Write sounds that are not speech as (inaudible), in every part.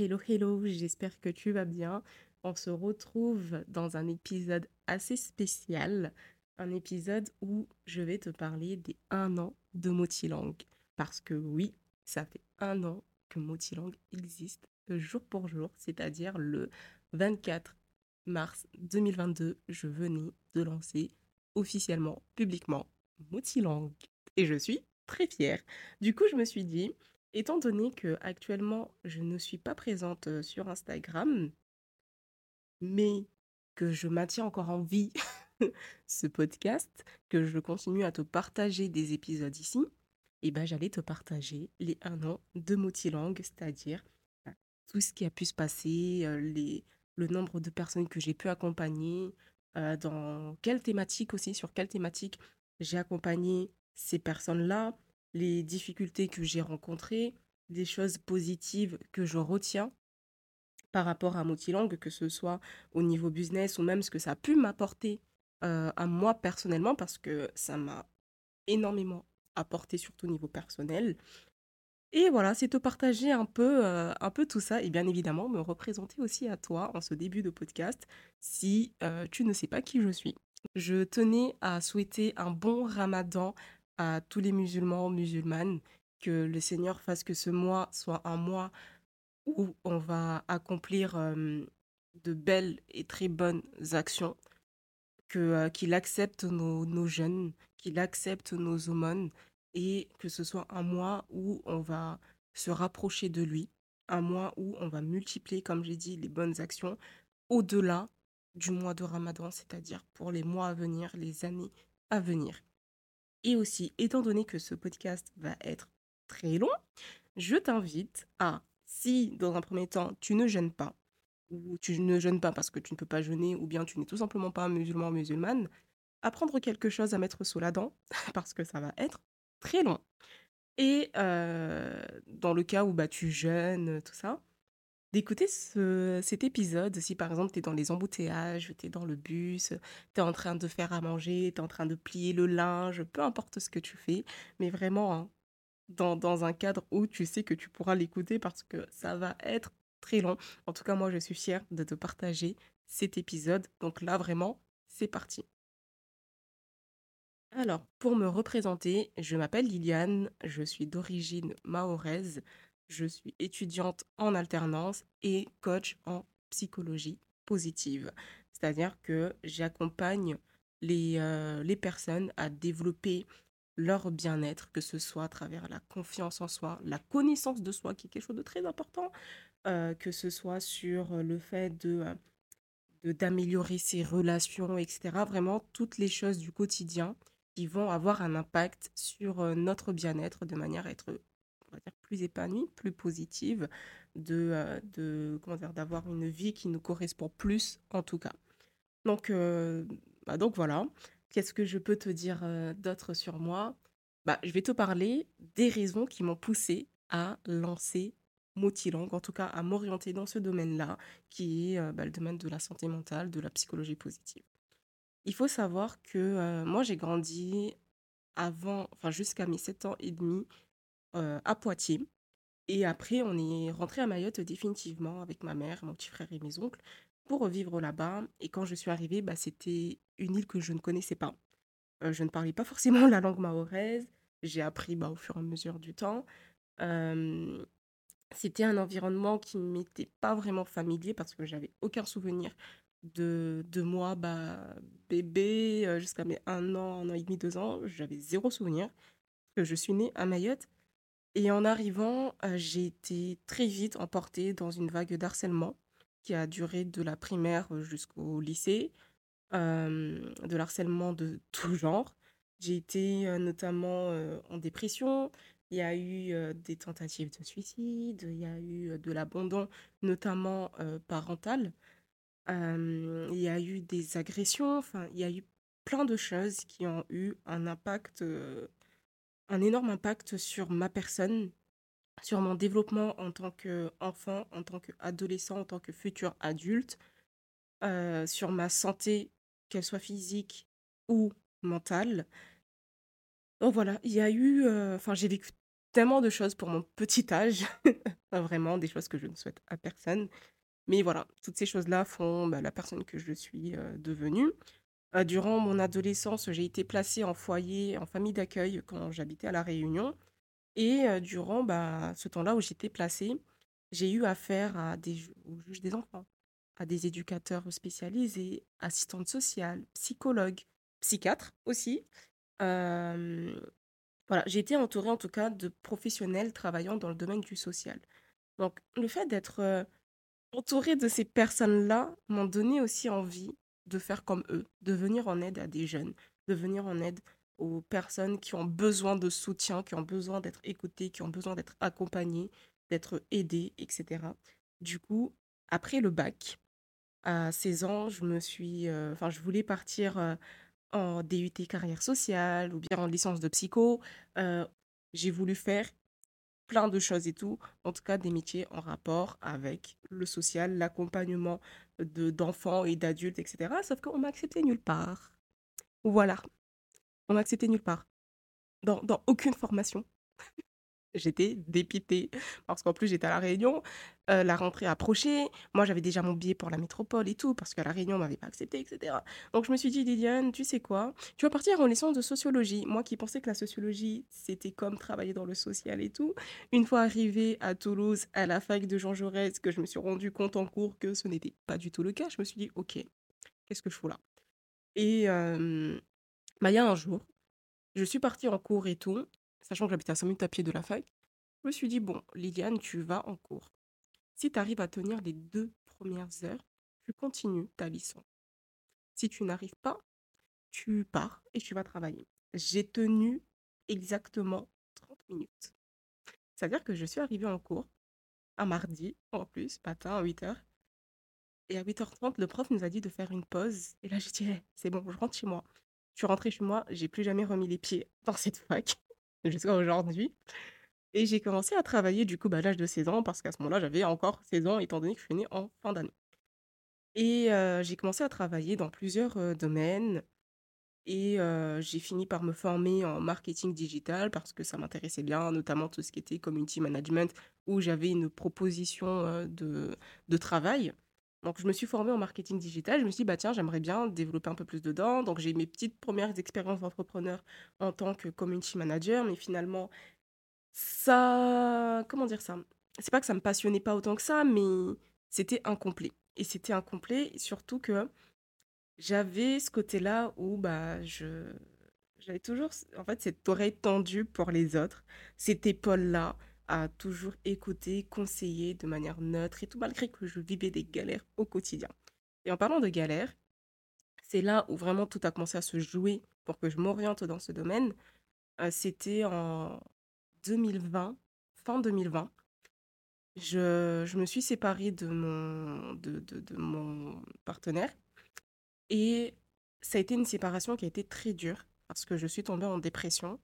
Hello, hello, j'espère que tu vas bien. On se retrouve dans un épisode assez spécial, un épisode où je vais te parler des un an de Motilang. Parce que oui, ça fait un an que Motilang existe jour pour jour, c'est-à-dire le 24 mars 2022, je venais de lancer officiellement, publiquement, Motilang. Et je suis très fière. Du coup, je me suis dit, Étant donné que actuellement je ne suis pas présente, sur Instagram mais que je maintiens encore en vie (laughs) ce podcast, que je continue à te partager des épisodes ici et ben, j'allais te partager les 1 an de Motilang, c'est-à-dire, bah, tout ce qui a pu se passer, le nombre de personnes que j'ai pu accompagner, dans quelle thématique aussi, sur quelle thématique j'ai accompagné ces personnes-là les difficultés que j'ai rencontrées, les choses positives que je retiens par rapport à Motilang, que ce soit au niveau business ou même ce que ça a pu m'apporter à moi personnellement, parce que ça m'a énormément apporté, surtout au niveau personnel. Et voilà, c'est te partager un peu, un peu tout ça et bien évidemment me représenter aussi à toi en ce début de podcast si tu ne sais pas qui je suis. Je tenais à souhaiter un bon ramadan à tous les musulmans, musulmanes, que le Seigneur fasse que ce mois soit un mois où on va accomplir de belles et très bonnes actions, que qu'il accepte nos, nos jeûnes, qu'il accepte nos aumônes et que ce soit un mois où on va se rapprocher de lui, un mois où on va multiplier, comme j'ai dit, les bonnes actions au-delà du mois de Ramadan, c'est-à-dire pour les mois à venir, les années à venir. Et aussi, étant donné que ce podcast va être très long, je t'invite à, si dans un premier temps tu ne jeûnes pas, ou tu ne jeûnes pas parce que tu ne peux pas jeûner, ou bien tu n'es tout simplement pas musulman musulmane, à prendre quelque chose à mettre sous la dent, (laughs) parce que ça va être très long. Et euh, dans le cas où bah, tu jeûnes, tout ça, d'écouter cet épisode. Si par exemple, tu es dans les embouteillages, tu es dans le bus, tu es en train de faire à manger, tu es en train de plier le linge, peu importe ce que tu fais, mais vraiment hein, dans, dans un cadre où tu sais que tu pourras l'écouter parce que ça va être très long. En tout cas, moi, je suis fière de te partager cet épisode. Donc là, vraiment, c'est parti. Alors, pour me représenter, je m'appelle Liliane, je suis d'origine mahoraise, je suis étudiante en alternance et coach en psychologie positive. C'est-à-dire que j'accompagne les, euh, les personnes à développer leur bien-être, que ce soit à travers la confiance en soi, la connaissance de soi, qui est quelque chose de très important, euh, que ce soit sur le fait de de- d'améliorer ses relations, etc. Vraiment, toutes les choses du quotidien qui vont avoir un impact sur euh, notre bien-être de manière à être plus épanouie, plus positive, de, euh, de comment dire, d'avoir une vie qui nous correspond plus, en tout cas. Donc, euh, bah donc voilà. Qu'est-ce que je peux te dire euh, d'autre sur moi? Bah, Je vais te parler des raisons qui m'ont poussé à lancer Motilang, en tout cas à m'orienter dans ce domaine-là, qui est bah, le domaine de la santé mentale, de la psychologie positive. Il faut savoir que moi, j'ai grandi avant, enfin jusqu'à mes 7 ans et demi, à Poitiers. Et après, on est rentré à Mayotte définitivement avec ma mère, mon petit frère et mes oncles pour vivre là-bas. Et quand je suis arrivée, bah, c'était une île que je ne connaissais pas. je ne parlais pas (laughs) forcément la langue mahoraise. J'ai appris bah, au fur et à mesure du temps. c'était un environnement qui ne m'était pas vraiment familier parce que j'avais aucun souvenir de, de moi, bah, bébé, jusqu'à mes un an, un an et demi, deux ans. J'avais zéro souvenir. je suis née à Mayotte et en arrivant, j'ai été très vite emportée dans une vague d'harcèlement qui a duré de la primaire, jusqu'au lycée, de l'harcèlement de (laughs) tout genre. J'ai été, notamment, en dépression. Il y a eu, des tentatives de suicide, il y a eu, de l'abandon, notamment, parental. il y a eu des agressions, enfin, il y a eu plein de choses qui ont eu un impact, un énorme impact sur ma personne, sur mon développement en tant qu'enfant, en tant qu'adolescent, en tant que futur adulte, euh, sur ma santé, qu'elle soit physique ou mentale. Donc voilà, il y a eu, euh, enfin j'ai vécu tellement de choses pour mon petit âge (laughs) vraiment des choses que je ne souhaite à personne. Mais voilà, toutes ces choses-là font, bah, la personne que je suis, heu, devenue. Heu, durant mon adolescence, j'ai été placée en foyer, en famille d'accueil quand j'habitais à La Réunion et heu, durant, bah, ce temps-là où j'étais placée, j'ai eu affaire à des juges des enfants, à des éducateurs spécialisés, assistantes sociales, psychologues, psychiatres aussi. Voilà, j'ai été entourée en tout cas de professionnels travaillant dans le domaine du social. Donc le fait d'être, heu, entourée de ces personnes-là m'ont donné aussi envie de faire comme eux, de venir en aide à des jeunes, de venir en aide aux personnes qui ont besoin de soutien, qui ont besoin d'être écoutées, qui ont besoin d'être accompagnées, d'être aidées, et cetera. Du coup, après le bac, à 16 ans, je me suis, enfin, je voulais partir, heu, en DUT carrière sociale ou bien en licence de psycho. Heu, j'ai voulu faire plein de choses et tout, en tout cas des métiers en rapport avec le social, l'accompagnement de d'enfants et d'adultes, et cetera. Sauf qu'on m'a accepté nulle part. Voilà, on m'a accepté nulle part, dans aucune formation. J'étais dépitée parce qu'en plus j'étais à La Réunion, heu, la rentrée approchait. Moi, j'avais déjà mon billet pour la métropole et tout parce qu'à La Réunion, on m'avait pas acceptée et cetera. Donc je me suis dit: «Liliane, tu sais quoi? Tu vas partir en licence de sociologie». Moi qui pensais que la sociologie, c'était comme travailler dans le social et tout. Une fois arrivée à Toulouse, à la fac de Jean Jaurès, que je me suis rendu compte en cours que ce n'était pas du tout le cas, je me suis dit: «OK, qu'est-ce que je fous là?» et bah, il y a un jour, je suis partie en cours et tout sachant que j'habitais à 5 minutes à pied de la fac, je me suis dit, bon, Liliane, tu vas en cours. Si tu arrives à tenir les deux premières heures, tu continues ta licence. Si tu n'arrives pas, tu pars et tu vas travailler. J'ai tenu exactement 30 minutes. C'est-à-dire que je suis arrivée en cours, un mardi en plus, matin à 8h. Et à 8h30, le prof nous a dit de faire une pause. Et là, j'ai dit, «Eh, c'est bon, je rentre chez moi. Je suis rentrée chez moi, j'ai plus jamais remis les pieds dans cette fac jusqu'à aujourd'hui. Et j'ai commencé à travailler du coup, bah, à l'âge de 16 ans parce qu'à ce moment-là, j'avais encore 16 ans étant donné que je suis née en fin d'année. Et j'ai commencé à travailler dans plusieurs, domaines et j'ai fini par me former en marketing digital parce que ça m'intéressait bien, notamment tout ce qui était community management où j'avais une proposition, de de travail. Donc je me suis formée en marketing digital, je me suis dit: «Bah, tiens, j'aimerais bien développer un peu plus dedans». Donc j'ai mes petites premières expériences d'entrepreneur en tant que community manager, mais finalement ça comment dire ça? C'est pas que ça me passionnait pas autant que ça, mais c'était incomplet et c'était incomplet surtout que j'avais ce côté-là où, bah, je j'avais toujours en fait, cette oreille tendue pour les autres, cette épaule-là à toujours écouter, conseiller de manière neutre et tout, malgré que je vivais des galères au quotidien. Et en parlant de galères, c'est là où vraiment tout a commencé à se jouer pour que je m'oriente dans ce domaine. Heu, c'était en 2020, fin 2020. Je je me suis séparée de mon de de de mon partenaire et ça a été une séparation qui a été très dure parce que je suis tombée en dépression.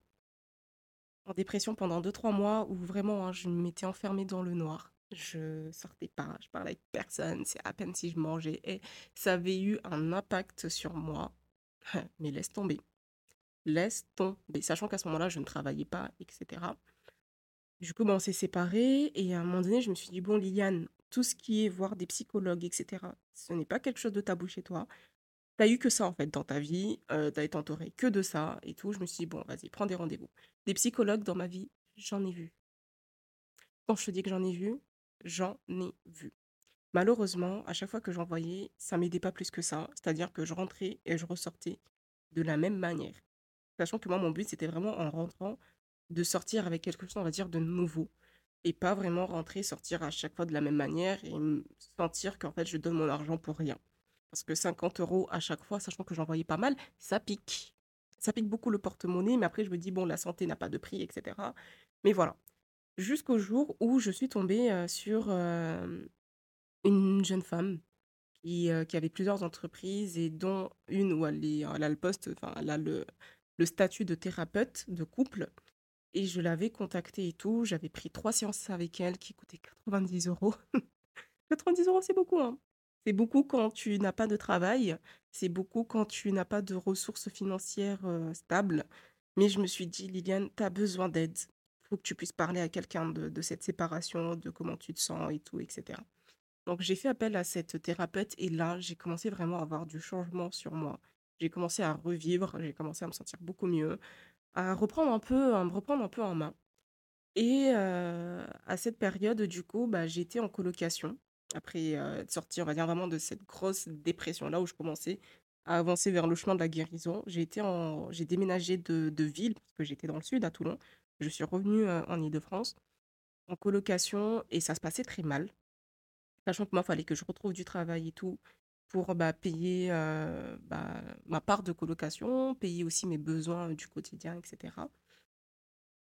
En dépression pendant deux trois mois où vraiment, hein, je m'étais enfermée dans le noir. Je sortais pas, je parlais avec personne, c'est à peine si je mangeais et ça avait eu un impact sur moi, (laughs) mais laisse tomber, laisse tomber. Sachant qu'à ce moment-là, je ne travaillais pas et cetera. Du coup, bah, on s'est séparés et à un moment donné, je me suis dit: «Bon Liliane, tout ce qui est voir des psychologues et cetera, ce n'est pas quelque chose de tabou chez toi. Tu as eu que ça en fait dans ta vie, heu, tu as été entourée que de ça et tout». Je me suis dit: «Bon, vas-y, prends des rendez-vous». Des psychologues dans ma vie, j'en ai vu. Quand je te dis que j'en ai vu, j'en ai vu. Malheureusement, à chaque fois que j'en voyais, ça m'aidait pas plus que ça. C'est-à-dire que je rentrais et je ressortais de la même manière. Sachant que moi, mon but, c'était vraiment en rentrant de sortir avec quelque chose, on va dire, de nouveau et pas vraiment rentrer, sortir à chaque fois de la même manière et sentir qu'en fait, je donne mon argent pour rien. Parce que 50 euros à chaque fois, sachant que j'en voyais pas mal, ça pique. Ça pique beaucoup le porte-monnaie, mais après, je me dis, bon, la santé n'a pas de prix, et cetera. Mais voilà. Jusqu'au jour où je suis tombée euh, sur euh, une jeune femme qui, euh, qui avait plusieurs entreprises et dont une où elle a le poste, enfin, elle a le, le statut de thérapeute de couple. Et je l'avais contactée et tout. J'avais pris trois séances avec elle qui coûtaient 90 euros. (laughs) 90 euros, c'est beaucoup, hein. C'est beaucoup quand tu n'as pas de travail. C'est beaucoup quand tu n'as pas de ressources financières euh, stables. Mais je me suis dit, Liliane, tu as besoin d'aide. faut que tu puisses parler à quelqu'un de, de cette séparation, de comment tu te sens et tout, etc. Donc j'ai fait appel à cette thérapeute et là, j'ai commencé vraiment à avoir du changement sur moi. J'ai commencé à revivre, j'ai commencé à me sentir beaucoup mieux, à reprendre un peu, à me reprendre un peu en main. Et euh, à cette période, du coup, bah, j'étais en colocation après euh, être sortie, on va dire vraiment de cette grosse dépression là où je commençais à avancer vers le chemin de la guérison. J'ai déménagé de, ville parce que j'étais dans le sud à Toulon. Je suis revenue euh, en Île-de-France en colocation et ça se passait très mal. Sachant que moi, il fallait que je retrouve du travail et tout pour bah, payer euh, bah, ma part de colocation, payer aussi mes besoins du quotidien, etc.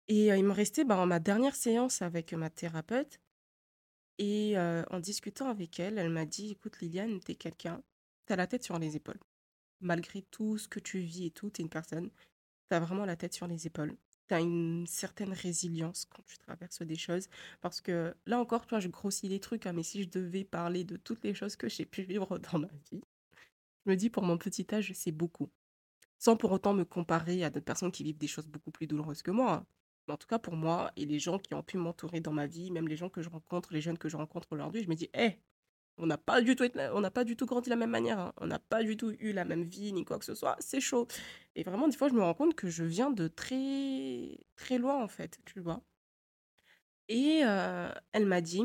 Et euh, il me restait bah, ma dernière séance avec ma thérapeute. Et en discutant avec elle, elle m'a dit, écoute Liliane, t'es quelqu'un, t'as la tête sur les épaules. Malgré tout ce que tu vis et tout, t'es une personne, t'as vraiment la tête sur les épaules tu as une certaine résilience quand tu traverses des choses. Parce que là encore, toi, je grossis les trucs, hein, mais si je devais parler de toutes les choses que (laughs) j'ai pu vivre dans ma vie, je me dis pour mon petit âge, c'est beaucoup. Sans pour autant me comparer à d'autres personnes qui vivent des choses beaucoup plus douloureuses que moi. En tout cas, pour moi et les gens qui ont pu m'entourer dans ma vie, même les gens que je rencontre, les jeunes que je rencontre aujourd'hui, je me dis, hé, on n'a pas du tout on n'a pas du tout grandi de la même manière hein. on n'a pas du tout eu la même vie ni quoi que ce soit. C'est chaud. Et vraiment des fois je me rends compte que je viens de très très loin en fait tu vois. Et euh, elle m'a dit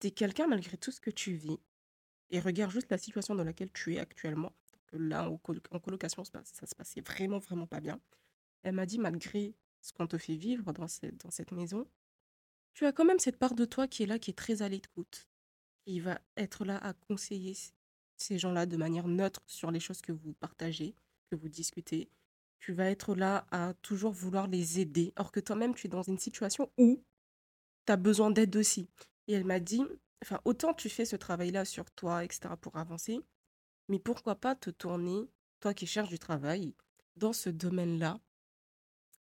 t'es quelqu'un malgré tout ce que tu vis et regarde juste la situation dans laquelle tu es actuellement là en, colocation ça se passait vraiment vraiment pas bien. Elle m'a dit malgré ce qu'on te fait vivre dans cette, maison tu as quand même cette part de toi qui est là qui est très à l'écoute il va être là à conseiller ces gens-là de manière neutre sur les choses que vous partagez, que vous discutez. Tu vas être là à toujours vouloir les aider, or que toi-même, tu es dans une situation où tu as besoin d'aide aussi. Et elle m'a dit, enfin, autant tu fais ce travail-là sur toi, etc., pour avancer, mais pourquoi pas te tourner, toi qui cherches du travail, dans ce domaine-là,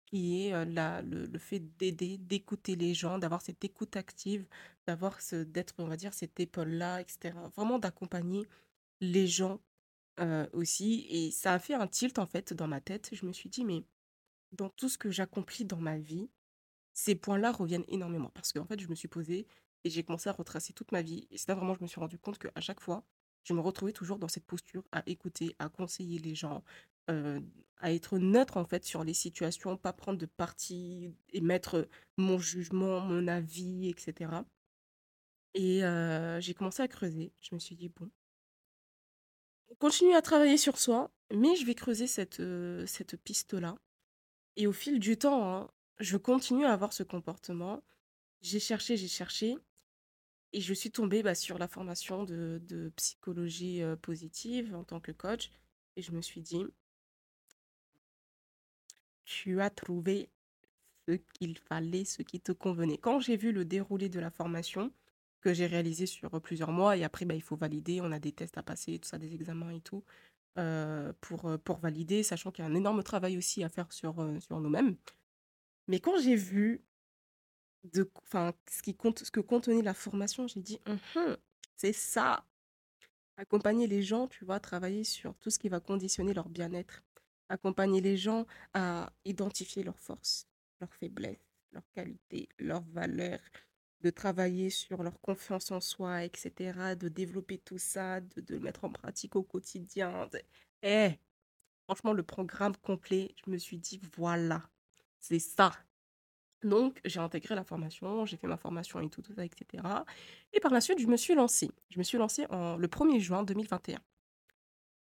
qui est la, le, fait d'aider, d'écouter les gens, d'avoir cette écoute active, d'avoir ce, d'être, on va dire, cette épaule-là, etc. Vraiment d'accompagner les gens aussi. Et ça a fait un tilt, en fait, dans ma tête. Je me suis dit, mais dans tout ce que j'accomplis dans ma vie, ces points-là reviennent énormément. Parce qu'en fait, je me suis posée et j'ai commencé à retracer toute ma vie. Et c'est là vraiment, je me suis rendu compte qu'à chaque fois, je me retrouvais toujours dans cette posture à écouter, à conseiller les gens, à être neutre en fait sur les situations, pas prendre de parti, émettre mon jugement, mon avis, etc. Et j'ai commencé à creuser. Je me suis dit, bon, on continue à travailler sur soi, mais je vais creuser cette, cette piste-là. Et au fil du temps, hein, je continue à avoir ce comportement. J'ai cherché, j'ai cherché. Et je suis tombée bah, sur la formation de, de psychologie positive en tant que coach. Et je me suis dit, tu as trouvé ce qu'il fallait, ce qui te convenait. Quand j'ai vu le déroulé de la formation, que j'ai réalisé sur plusieurs mois, et après, bah, il faut valider, on a des tests à passer, tout ça, des examens et tout, euh, pour, euh, pour valider, sachant qu'il y a un énorme travail aussi à faire sur, euh, sur nous-mêmes. Mais quand j'ai vu de, ce, qui compte, ce que contenait la formation, j'ai dit, «Mmh c'est ça. Accompagner les gens, tu vois, travailler sur tout ce qui va conditionner leur bien-être accompagner les gens à identifier leurs forces, leurs faiblesses, leurs qualités, leurs valeurs, de travailler sur leur confiance en soi, etc., de développer tout ça, de, de le mettre en pratique au quotidien. Eh, franchement, le programme complet, je me suis dit, voilà, c'est ça. Donc, j'ai intégré la formation, j'ai fait ma formation et tout, tout ça, etc. Et par la suite, je me suis lancée. Je me suis lancée en, le 1er juin 2021.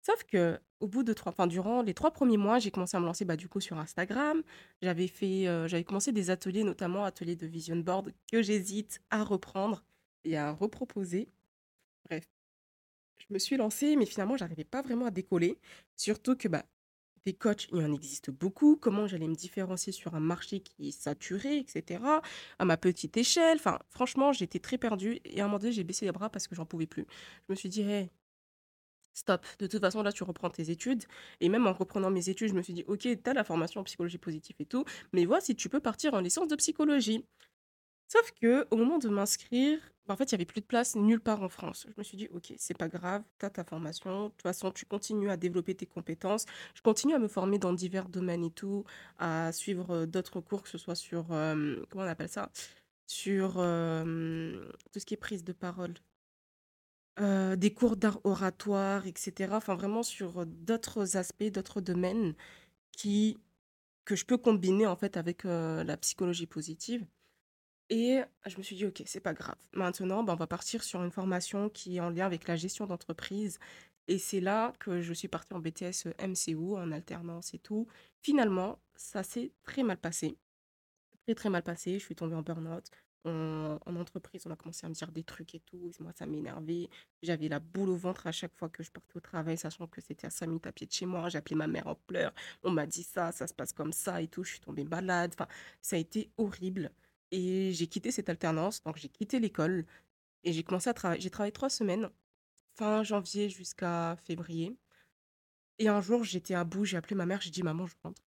Sauf que au bout de trois, enfin durant les trois premiers mois, j'ai commencé à me lancer bah, du coup sur Instagram. J'avais fait, euh, j'avais commencé des ateliers, notamment ateliers de vision board que j'hésite à reprendre et à reproposer. Bref, je me suis lancée, mais finalement, j'arrivais pas vraiment à décoller. Surtout que bah, des coachs, il en existe beaucoup. Comment j'allais me différencier sur un marché qui est saturé, etc. À ma petite échelle. Enfin, franchement, j'étais très perdue. Et à un moment donné, j'ai baissé les bras parce que j'en pouvais plus. Je me suis dit, hey, stop. De toute façon, là, tu reprends tes études. Et même en reprenant mes études, je me suis dit, ok, tu as la formation en psychologie positive et tout, mais vois si tu peux partir en licence de psychologie. Sauf que au moment de m'inscrire, Bah, en fait, il y avait plus de place nulle part en France. Je me suis dit: «OK, c'est pas grave, tu as ta formation. De toute façon, tu continues à développer tes compétences». Je continue à me former dans divers domaines et tout, à suivre, heu, d'autres cours, que ce soit sur, hem, comment on appelle ça? Sur, hem, tout ce qui est prise de parole. Des cours d'art oratoire et cetera. Enfin, vraiment sur, d'autres aspects, d'autres domaines qui que je peux combiner, en fait, avec, la psychologie positive et je me suis dit: «OK, c'est pas grave. Maintenant, bah, on va partir sur une formation qui est en lien avec la gestion d'entreprise» et c'est là que je suis partie en BTS, heu, MCO, en alternance et tout. Finalement, ça s'est très mal passé. Très, très mal passé. Je suis tombée en burn-out. En en entreprise, on a commencé à me dire des trucs et tout. moi, ça m'énervait. J'avais la boule au ventre à chaque fois que je partais au travail, sachant que c'était à 5 minutes à pied de chez moi. Appelé ma mère en pleurs. On m'a dit ça, ça se passe comme ça et tout. Je suis tombée malade. Enfin, ça a été horrible. Et j'ai quitté cette alternance, donc j'ai quitté l'école et j'ai commencé à travailler. J'ai travaillé trois semaines, fin janvier jusqu'à février. Et un jour, j'étais à bout, j'ai appelé ma mère, j'ai dit: «Maman, je rentre.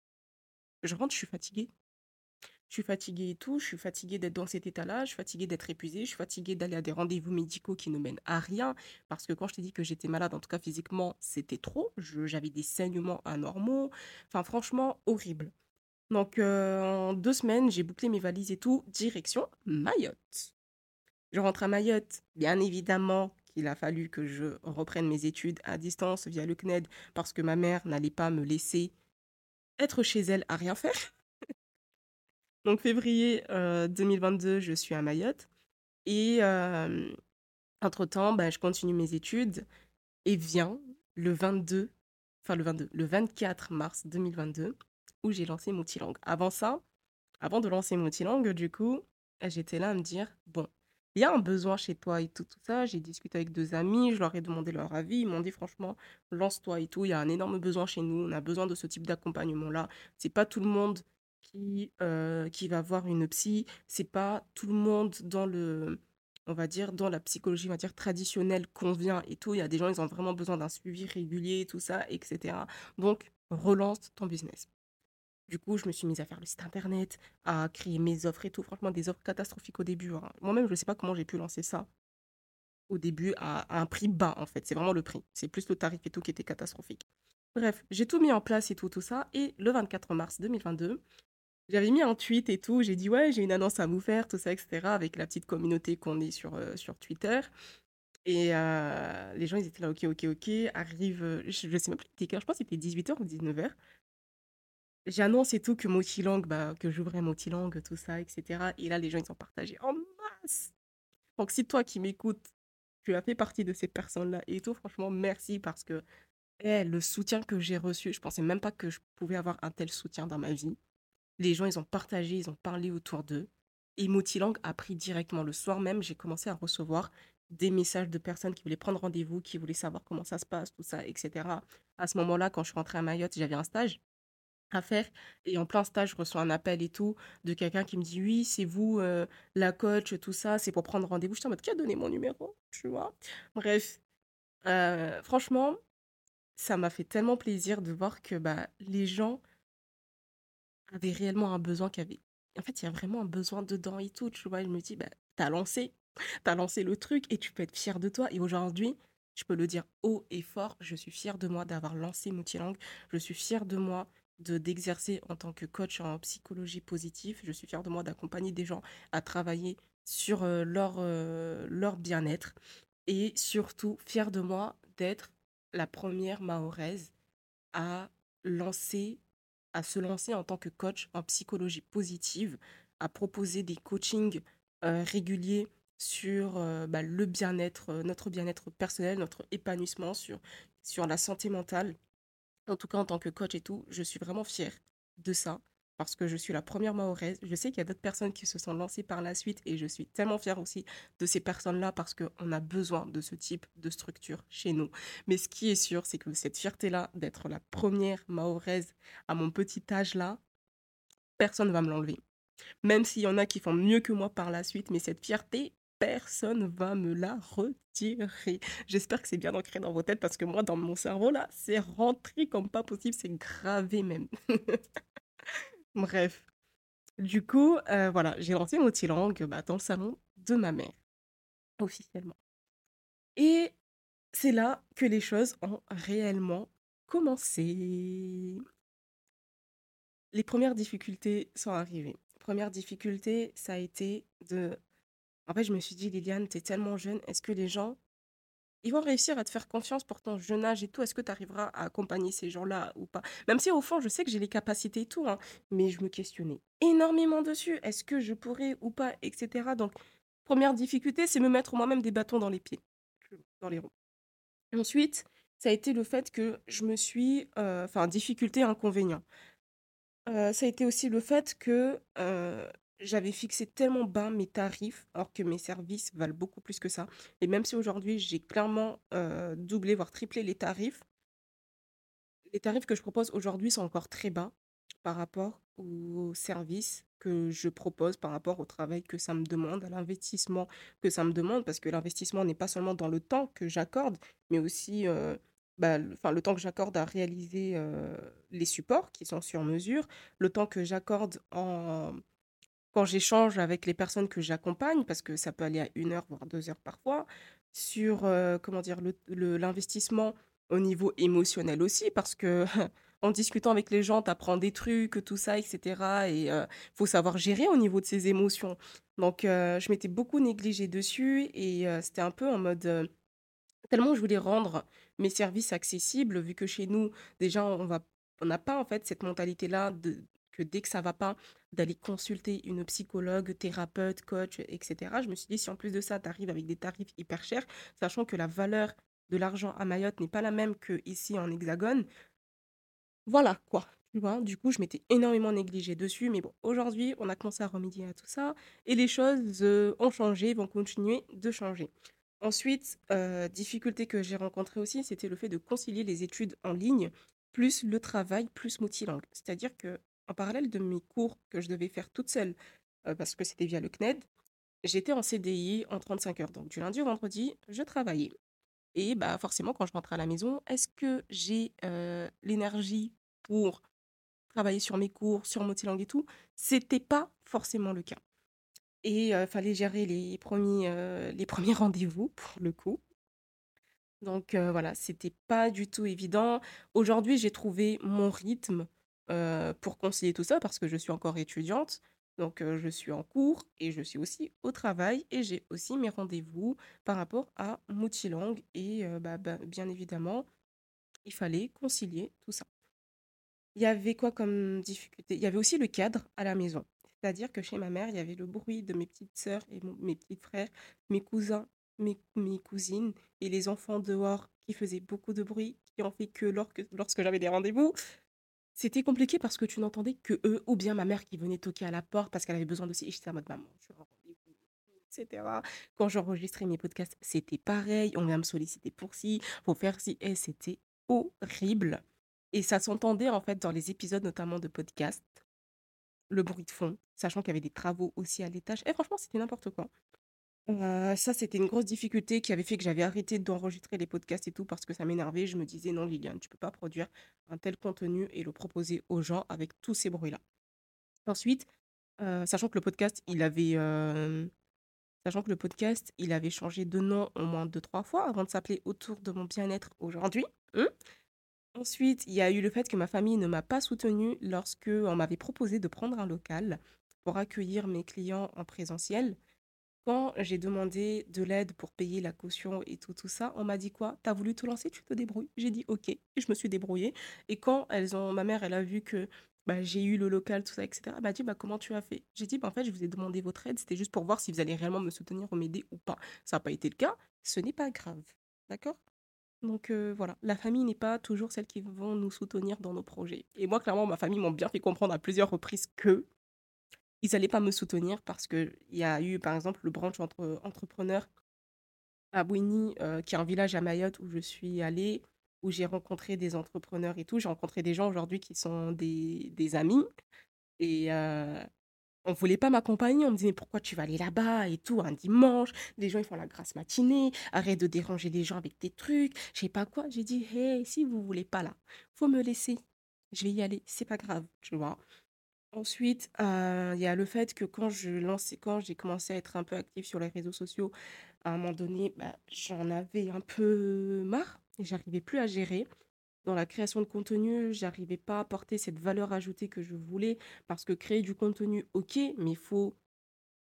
Je rentre, je suis fatiguée. Je suis fatiguée et tout, je suis fatiguée d'être dans cet état-là, je suis fatiguée d'être épuisée, je suis fatiguée d'aller à des rendez-vous médicaux qui ne mènent à rien. Parce que quand je t'ai dit que j'étais malade, en tout cas physiquement, c'était trop. j'avais des saignements anormaux. Enfin, franchement, horrible. Donc, euh, en deux semaines, j'ai bouclé mes valises et tout, direction Mayotte. Je rentre à Mayotte, bien évidemment qu'il a fallu que je reprenne mes études à distance via le CNED parce que ma mère n'allait pas me laisser être chez elle à rien faire. (laughs) Donc, février 2022, euh, je suis à Mayotte. Et euh, entre-temps, bah, je continue mes études et vient le 22, enfin le 22, le 24 mars 2022, où j'ai lancé Multilangue. Avant ça, avant de lancer Multilangue, du coup, j'étais là à me dire, bon, il y a un besoin chez toi et tout, tout ça. J'ai discuté avec deux amis, je leur ai demandé leur avis. Ils m'ont dit, franchement, lance-toi et tout. Il y a un énorme besoin chez nous. On a besoin de ce type d'accompagnement-là. C'est pas tout le monde qui, euh, qui va voir une psy. C'est pas tout le monde dans le, on va dire, dans la psychologie, on va dire, traditionnelle convient et tout. Il y a des gens, ils ont vraiment besoin d'un suivi régulier, tout ça, etc. Donc, relance ton business. Du coup, je me suis mise à faire le site internet, à créer mes offres et tout. Franchement, des offres catastrophiques au début. Hein. Moi-même, je ne sais pas comment j'ai pu lancer ça au début à, un prix bas, en fait. C'est vraiment le prix. C'est plus le tarif et tout qui était catastrophique. Bref, j'ai tout mis en place et tout, tout ça. Et le 24 mars 2022, j'avais mis un tweet et tout. J'ai dit, ouais, j'ai une annonce à vous faire, tout ça, etc. Avec la petite communauté qu'on est sur, euh, sur Twitter. Et euh, les gens, ils étaient là, ok, ok, ok. Arrive, je ne sais même plus, je pense que c'était 18h ou 19h. J'annonce et tout que Motilang, bah, que j'ouvrais Motilang, tout ça, etc. Et là, les gens, ils ont partagé en masse. Donc, si toi qui m'écoutes, tu as fait partie de ces personnes-là et tout, franchement, merci parce que eh, le soutien que j'ai reçu, je pensais même pas que je pouvais avoir un tel soutien dans ma vie. Les gens, ils ont partagé, ils ont parlé autour d'eux. Et Motilang a pris directement. Le soir même, j'ai commencé à recevoir des messages de personnes qui voulaient prendre rendez-vous, qui voulaient savoir comment ça se passe, tout ça, etc. À ce moment-là, quand je suis rentrée à Mayotte, j'avais un stage à faire. Et en plein stage, je reçois un appel et tout de quelqu'un qui me dit oui, c'est vous, euh, la coach, tout ça, c'est pour prendre rendez-vous. Je suis en mode qui a donné mon numéro, tu vois? Bref, euh, franchement, ça m'a fait tellement plaisir de voir que bah, les gens avaient réellement un besoin qu'il avait. En fait, il y a vraiment un besoin dedans et tout, tu vois. Je me dis, bah, t'as lancé, t'as lancé le truc et tu peux être fier de toi. Et aujourd'hui, je peux le dire haut et fort, je suis fière de moi d'avoir lancé Multilangue. Je suis fière de moi de d'exercer en tant que coach en psychologie positive. Je suis fière de moi d'accompagner des gens à travailler sur euh, leur, euh, leur bien-être et surtout fière de moi d'être la première mahoraise à lancer à se lancer en tant que coach en psychologie positive, à proposer des coachings euh, réguliers sur bah, le bien-être, notre bien-être personnel, notre épanouissement, sur, sur la santé mentale en tout cas, en tant que coach et tout, je suis vraiment fière de ça parce que je suis la première mahoraise. Je sais qu'il y a d'autres personnes qui se sont lancées par la suite et je suis tellement fière aussi de ces personnes-là parce qu'on a besoin de ce type de structure chez nous. Mais ce qui est sûr, c'est que cette fierté-là d'être la première mahoraise à mon petit âge-là, personne ne va me l'enlever. Même s'il y en a qui font mieux que moi par la suite, mais cette fierté, personne va me la retirer. J'espère que c'est bien ancré dans vos têtes parce que moi, dans mon cerveau, là, c'est rentré comme pas possible, c'est gravé même. (laughs) Bref. Du coup, euh, voilà, j'ai lancé Motilang bah, dans le salon de ma mère. officiellement. Et c'est là que les choses ont réellement commencé. Les premières difficultés sont arrivées. Première difficulté, ça a été de... En fait, je me suis dit, Liliane, t'es tellement jeune, est-ce que les gens, ils vont réussir à te faire confiance pour ton jeune âge et tout? Est-ce que tu arriveras à accompagner ces gens-là ou pas? Même si au fond, je sais que j'ai les capacités et tout, hein, mais je me questionnais énormément dessus. Est-ce que je pourrais ou pas, etc. Donc, première difficulté, c'est me mettre moi-même des bâtons dans les pieds, dans les roues. Ensuite, ça a été le fait que je me suis, euh, enfin, difficulté, inconvénient. Euh, ça a été aussi le fait que euh, j'avais fixé tellement bas mes tarifs, alors que mes services valent beaucoup plus que ça. Et même si aujourd'hui, j'ai clairement doublé, voire triplé les tarifs, les tarifs que je propose aujourd'hui sont encore très bas par rapport aux services que je propose, par rapport au travail que ça me demande, à l'investissement que ça me demande, parce que l'investissement n'est pas seulement dans le temps que j'accorde, mais aussi bah, le, le temps que j'accorde à réaliser les supports qui sont sur mesure, le temps que j'accorde en quand j'échange avec les personnes que j'accompagne, parce que ça peut aller à une heure, voire deux heures parfois, sur comment dire l'investissement au niveau émotionnel aussi, parce que (laughs) en discutant avec les gens, tu apprends des trucs, tout ça, etc. Et il faut savoir gérer au niveau de ses émotions. Donc, je m'étais beaucoup négligée dessus et c'était un peu en mode tellement je voulais rendre mes services accessibles, vu que chez nous, déjà, on on n'a pas en fait cette mentalité-là dès que ça va pas, d'aller consulter une psychologue, thérapeute, coach, etc. Je me suis dit, si en plus de ça, tu arrives avec des tarifs hyper chers, sachant que la valeur de l'argent à Mayotte n'est pas la même qu'ici en Hexagone, voilà quoi. Du coup, je m'étais énormément négligée dessus. Mais bon, aujourd'hui, on a commencé à remédier à tout ça. Et les choses euh, ont changé, vont continuer de changer. Ensuite, euh, difficulté que j'ai rencontrée aussi, c'était le fait de concilier les études en ligne, plus le travail, plus multilingue. C'est-à-dire que en parallèle de mes cours que je devais faire toute seule, euh, parce que c'était via le CNED, j'étais en CDI en 35 heures. Donc du lundi au vendredi, je travaillais. Et bah forcément, quand je rentrais à la maison, est-ce que j'ai euh, l'énergie pour travailler sur mes cours, sur multilingue et tout? C'était pas forcément le cas. Et il fallait gérer les premiers, les premiers (laughs) rendez-vous pour le coup. Donc voilà, c'était pas du tout évident. Aujourd'hui, j'ai trouvé mon rythme pour concilier tout ça parce que je suis encore étudiante. Donc je suis en cours et je suis aussi au travail et j'ai aussi mes rendez-vous par rapport à Multilangue et bah, bah, bien évidemment, il fallait concilier tout ça. Il y avait quoi comme difficulté? Il y avait aussi le cadre à la maison. C'est-à-dire que chez ma mère, il y avait le bruit de mes petites sœurs et mes petits frères, mes cousins, mes, cousines et les enfants dehors qui faisaient beaucoup de bruit, qui ont fait que lorsque, lorsque j'avais des rendez-vous. C'était compliqué parce que tu n'entendais que eux ou bien ma mère qui venait toquer à la porte parce qu'elle avait besoin de Et j'étais en mode maman, je etc. Quand j'enregistrais mes podcasts, c'était pareil. On vient me solliciter pour ci, pour faire ci. Et c'était horrible. Et ça s'entendait en fait dans les épisodes notamment de podcasts le bruit de fond, sachant qu'il y avait des travaux aussi à l'étage. Et franchement, c'était n'importe quoi. Ça, c'était une grosse difficulté qui avait fait que j'avais arrêté d'enregistrer les podcasts et tout parce que ça m'énervait. Je me disais, non, Liliane, tu peux pas produire un tel contenu et le proposer aux gens avec tous ces bruits-là. Ensuite, sachant que le podcast, il avait, sachant que le podcast, il avait changé de nom au moins deux, trois fois avant de s'appeler Autour de mon bien-être aujourd'hui. Hein. Ensuite, il y a eu le fait que ma famille ne m'a pas soutenue lorsque on m'avait proposé de prendre un local pour accueillir mes clients en présentiel. Quand j'ai demandé de l'aide pour payer la caution et tout, tout ça, on m'a dit quoi? T'as voulu te lancer, tu te débrouilles. J'ai dit ok, et je me suis débrouillée. Et quand elles ont, ma mère, elle a vu que bah, j'ai eu le local, tout ça, etc., elle m'a dit bah, comment tu as fait? J'ai dit bah, en fait, je vous ai demandé votre aide, c'était juste pour voir si vous allez réellement me soutenir ou m'aider ou pas. Ça n'a pas été le cas, ce n'est pas grave. D'accord? Donc voilà, la famille n'est pas toujours celle qui vont nous soutenir dans nos projets. Et moi, clairement, ma famille m'ont bien fait comprendre à plusieurs reprises que ils n'allaient pas me soutenir parce qu'il y a eu, par exemple, le branch entre entrepreneurs à Bouini, qui est un village à Mayotte où je suis allée, où j'ai rencontré des entrepreneurs et tout. J'ai rencontré des gens aujourd'hui qui sont des, des amis. Et, on voulait pas m'accompagner. On me disait, mais pourquoi tu vas aller là-bas et tout, un dimanche? Les gens, ils font la grasse matinée. Arrête de déranger les gens avec tes trucs. Je sais pas quoi. J'ai dit, hey, si vous voulez pas là, faut me laisser. Je vais y aller. C'est pas grave, tu vois. Ensuite, heu, il y a le fait que quand je lançais quand j'ai commencé à être un peu active sur les réseaux sociaux, à un moment donné, bah, j'en avais un peu marre et j'arrivais plus à gérer. Dans la création de contenu, j'arrivais pas à apporter cette valeur ajoutée que je voulais parce que créer du contenu, OK, mais il faut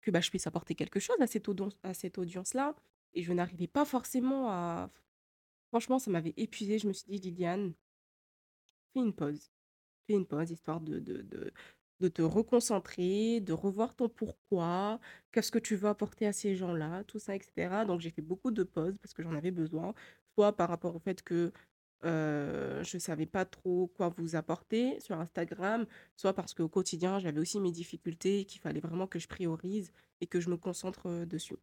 que, bah, je puisse apporter quelque chose à cette à cette audience-là et je n'arrivais pas forcément à franchement, ça m'avait épuisée. Je me suis dit: «Liliane, fais une pause. Fais une pause histoire de de te reconcentrer, de revoir ton pourquoi, qu'est-ce que tu veux apporter à ces gens-là, tout ça et cetera». Donc j'ai fait beaucoup de pauses parce que j'en avais besoin, soit par rapport au fait que, je savais pas trop quoi vous apporter sur Instagram, soit parce qu'au quotidien, j'avais aussi mes difficultés et qu'il fallait vraiment que je priorise et que je me concentre, dessus.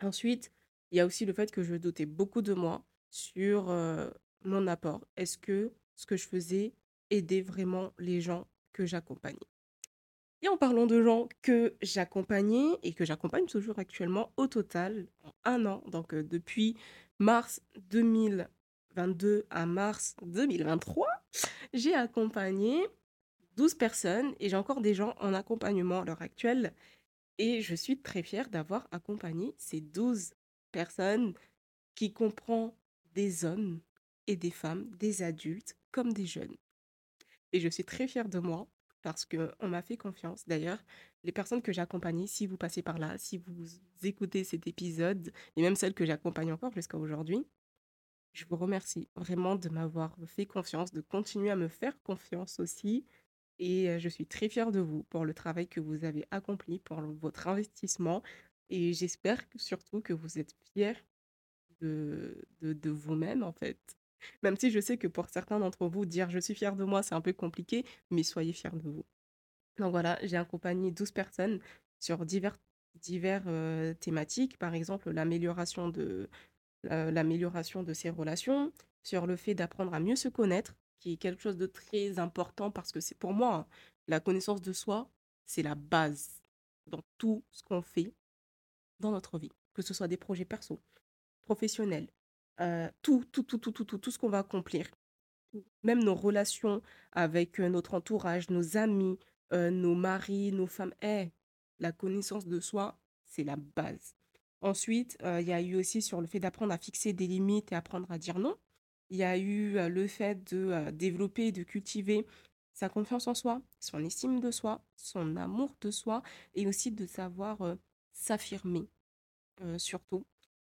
Ensuite, il y a aussi le fait que je doutais beaucoup de moi sur, mon apport. Est-ce que ce que je faisais aidait vraiment les gens que j'accompagnais? Et en parlant de gens que j'accompagnais et que j'accompagne toujours actuellement, au total, en un an, donc heu, depuis mars 2022 à mars 2023, j'ai accompagné 12 personnes et j'ai encore des gens en accompagnement à l'heure actuelle et je suis très fière d'avoir accompagné ces 12 personnes qui comprend des hommes et des femmes, des adultes comme des jeunes. Et je suis très fière de moi parce qu'on m'a fait confiance. D'ailleurs, les personnes que j'ai accompagnées, si vous passez par là, si vous écoutez cet épisode, et même celles que j'accompagne encore jusqu'à aujourd'hui, je vous remercie vraiment de m'avoir fait confiance, de continuer à me faire confiance aussi. Et euh, je suis très fière de vous pour le travail que vous avez accompli, pour votre investissement. Et j'espère surtout que vous êtes fiers de, de vous-même, en fait. Même si je sais que pour certains d'entre vous, dire je suis fière de moi, c'est un peu compliqué, mais soyez fiers de vous. Donc voilà, j'ai accompagné 12 personnes sur divers, divers euh, thématiques, par exemple l'amélioration de, la- l'amélioration de ses relations, sur le fait d'apprendre à mieux se connaître, qui est quelque chose de très important parce que c'est pour moi, hein, la connaissance de soi, c'est la base dans tout ce qu'on fait dans notre vie, que ce soit des projets perso, professionnels, euh, tout, tout, tout, tout, tout, tout, tout ce qu'on va accomplir même nos relations avec euh, notre entourage, nos amis, euh, nos maris, nos femmes. Eh, la connaissance de soi, c'est la base. Ensuite, euh, il y a eu aussi sur le fait d'apprendre à fixer des limites et apprendre à dire non. Il y a eu euh, le fait de euh, développer et de cultiver sa confiance en soi, son estime de soi, son amour de soi et aussi de savoir s'affirmer surtout.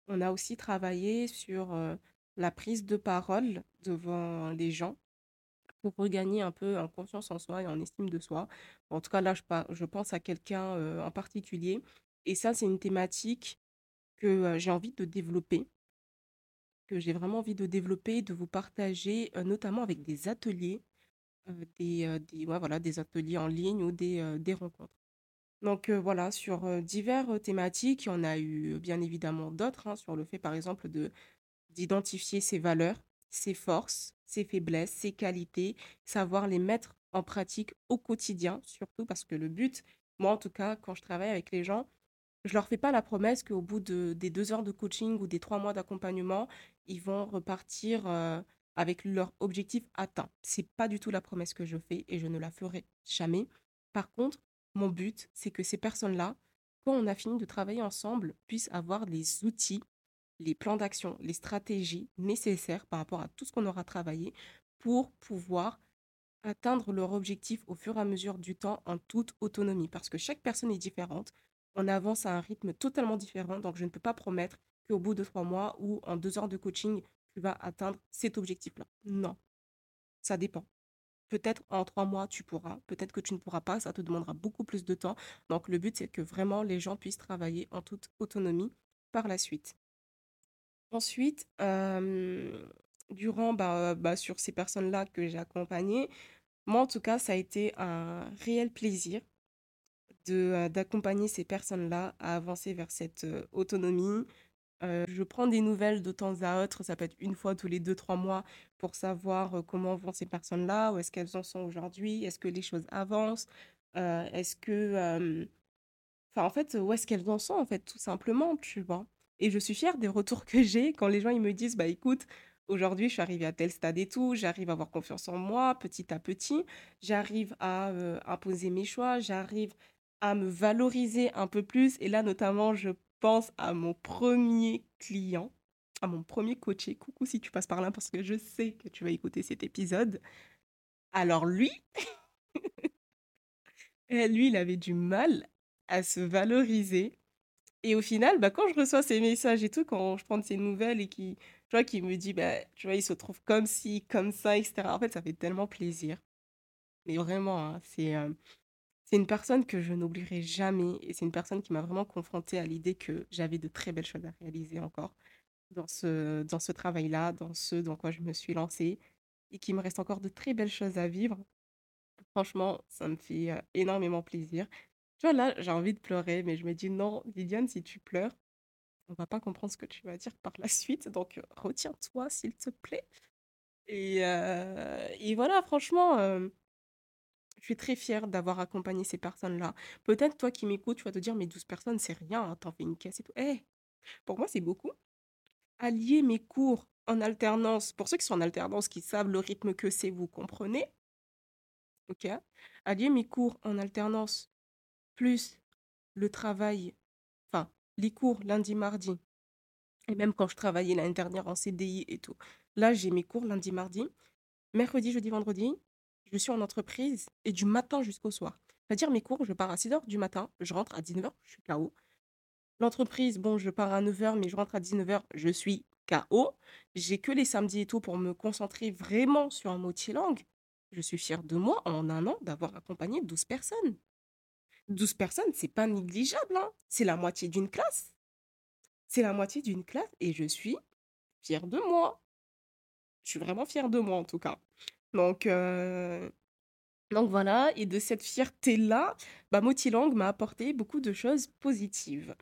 On a aussi travaillé sur euh, la prise de parole devant les gens pour regagner un peu en confiance en soi et en estime de soi. En tout cas, là, je, pense à quelqu'un euh, en particulier. Et ça, c'est une thématique que euh, j'ai envie de développer, que j'ai vraiment envie de développer, de vous partager, notamment avec des ateliers, des, ateliers en ligne ou des rencontres. Donc voilà, sur diverses thématiques, il y en a eu bien évidemment d'autres, hein, sur le fait par exemple de d'identifier ses valeurs, ses forces, ses faiblesses, ses qualités, savoir les mettre en pratique au quotidien, surtout parce que le but, moi en tout cas, quand je travaille avec les gens, je leur fais pas la promesse qu'au bout de, des deux heures de coaching ou des trois mois d'accompagnement, ils vont repartir avec leur objectif atteint. C'est pas du tout la promesse que je fais et je ne la ferai jamais. Par contre, mon but, c'est que ces personnes-là, quand on a fini de travailler ensemble, puissent avoir les outils, les plans d'action, les stratégies nécessaires par rapport à tout ce qu'on aura travaillé pour pouvoir atteindre leur objectif au fur et à mesure du temps en toute autonomie. Parce que chaque personne est différente. On avance à un rythme totalement différent. Donc, je ne peux pas promettre qu'au bout de trois mois ou en deux heures de coaching, tu vas atteindre cet objectif-là. Non, ça dépend. Peut-être en trois mois, tu pourras. Peut-être que tu ne pourras pas. Ça te demandera beaucoup plus de temps. Donc, le but, c'est que vraiment les gens puissent travailler en toute autonomie par la suite. Ensuite, euh, durant, bah, bah, sur ces personnes-là que j'ai accompagnées, moi, en tout cas, ça a été un réel plaisir euh, d'accompagner ces personnes-là à avancer vers cette euh, autonomie. Je prends des nouvelles de temps à autre, ça peut être une fois tous les deux, trois mois, pour savoir comment vont ces personnes-là, où est-ce qu'elles en sont aujourd'hui, est-ce que les choses avancent, est-ce que... Enfin, en fait, où est-ce qu'elles en sont, en fait, tout simplement, tu vois? Et je suis fière des retours que j'ai quand les gens ils me disent, bah écoute, aujourd'hui, je suis arrivée à tel stade et tout, j'arrive à avoir confiance en moi petit à petit, j'arrive à imposer mes choix, j'arrive à me valoriser un peu plus. Et là, notamment, je pense à mon premier client, à mon premier coaché. Coucou si tu passes par là parce que je sais que tu vas écouter cet épisode. Alors lui, (laughs) lui, il avait du mal à se valoriser. Et au final, bah, quand je reçois ces messages et tout, quand je prends ses nouvelles et qui, tu vois, qui me dit, bah, tu vois, il se trouve comme ci, comme ça, etc. En fait, ça fait tellement plaisir. Mais vraiment, hein, c'est euh, c'est une personne que je n'oublierai jamais et c'est une personne qui m'a vraiment confrontée à l'idée que j'avais de très belles choses à réaliser encore dans ce, dans ce travail-là, dans ce dans quoi je me suis lancée et qu'il me reste encore de très belles choses à vivre. Franchement, ça me fait énormément plaisir. Tu vois, là, j'ai envie de pleurer, mais je me dis non, Viviane, si tu pleures, on va pas comprendre ce que tu vas dire par la suite, donc retiens-toi, s'il te plaît. Et, et voilà, franchement, je suis très fière d'avoir accompagné ces personnes-là. Peut-être toi qui m'écoutes, tu vas te dire, mais 12 personnes, c'est rien, hein, t'en fais une caisse et tout. Eh, pour moi, c'est beaucoup. Allier mes cours en alternance, pour ceux qui sont en alternance, qui savent le rythme que c'est, vous comprenez. Ok Allier mes cours en alternance plus le travail, enfin, les cours lundi, mardi, et même quand je travaillais l'année dernière en CDI et tout. Là, j'ai mes cours lundi, mardi. Mercredi, jeudi, vendredi, je suis en entreprise et du matin jusqu'au soir. C'est-à-dire mes cours, je pars à 6h du matin, je rentre à 19h, je suis KO. L'entreprise, bon, je pars à 9h, mais je rentre à 19h, je suis KO. J'ai que les samedis et tout pour me concentrer vraiment sur un langue. Je suis fière de moi en un an d'avoir accompagné 12 personnes. 12 personnes, c'est pas négligeable, hein. C'est la moitié d'une classe. C'est la moitié d'une classe et je suis fière de moi. Je suis vraiment fière de moi en tout cas. Donc, euh, donc voilà, et de cette fierté-là, bah, Motilang m'a apporté beaucoup de choses positives.